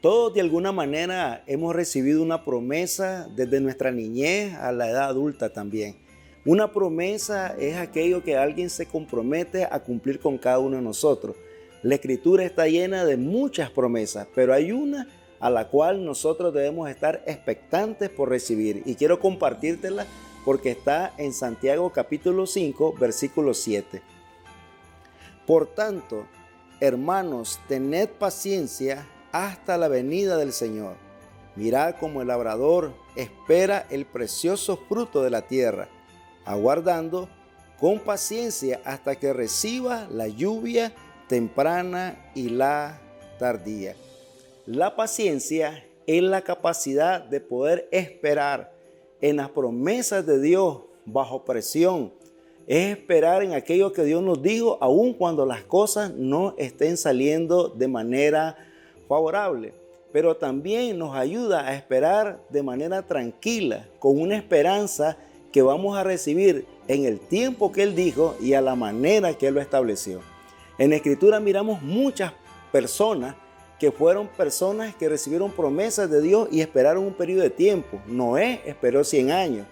Todos de alguna manera hemos recibido una promesa desde nuestra niñez a la edad adulta también. Una promesa es aquello que alguien se compromete a cumplir con cada uno de nosotros. La escritura está llena de muchas promesas, pero hay una a la cual nosotros debemos estar expectantes por recibir. Y quiero compartírtela porque está en Santiago capítulo 5, versículo 7. Por tanto, hermanos, tened paciencia hasta la venida del Señor. Mirad como el labrador espera el precioso fruto de la tierra, aguardando con paciencia hasta que reciba la lluvia temprana y la tardía. La paciencia es la capacidad de poder esperar en las promesas de Dios bajo presión. Es esperar en aquello que Dios nos dijo, aun cuando las cosas no estén saliendo de manera favorable, pero también nos ayuda a esperar de manera tranquila, con una esperanza que vamos a recibir en el tiempo que Él dijo y a la manera que Él lo estableció. En Escritura miramos muchas personas que fueron personas que recibieron promesas de Dios y esperaron un periodo de tiempo. Noé esperó 100 años.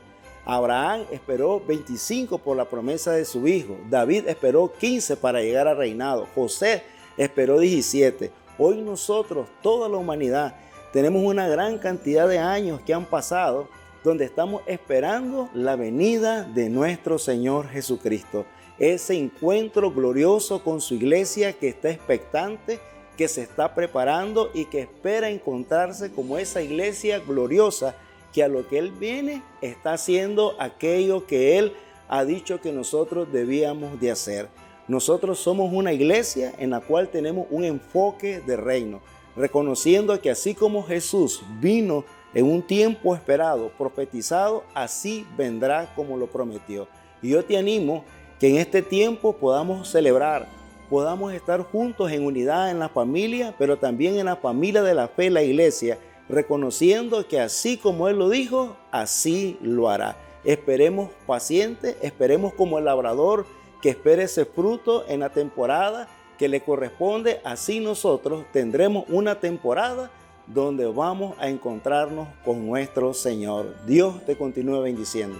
Abraham esperó 25 por la promesa de su hijo. David esperó 15 para llegar al reinado. José esperó 17. Hoy nosotros, toda la humanidad, tenemos una gran cantidad de años que han pasado donde estamos esperando la venida de nuestro Señor Jesucristo. Ese encuentro glorioso con su iglesia que está expectante, que se está preparando y que espera encontrarse como esa iglesia gloriosa que a lo que Él viene está haciendo aquello que Él ha dicho que nosotros debíamos de hacer. Nosotros somos una iglesia en la cual tenemos un enfoque de reino, reconociendo que así como Jesús vino en un tiempo esperado, profetizado, así vendrá como lo prometió. Y yo te animo que en este tiempo podamos celebrar, podamos estar juntos en unidad en la familia, pero también en la familia de la fe, la iglesia, reconociendo que así como Él lo dijo, así lo hará. Esperemos pacientes, esperemos como el labrador que espere ese fruto en la temporada que le corresponde. Así nosotros tendremos una temporada donde vamos a encontrarnos con nuestro Señor. Dios te continúe bendiciendo.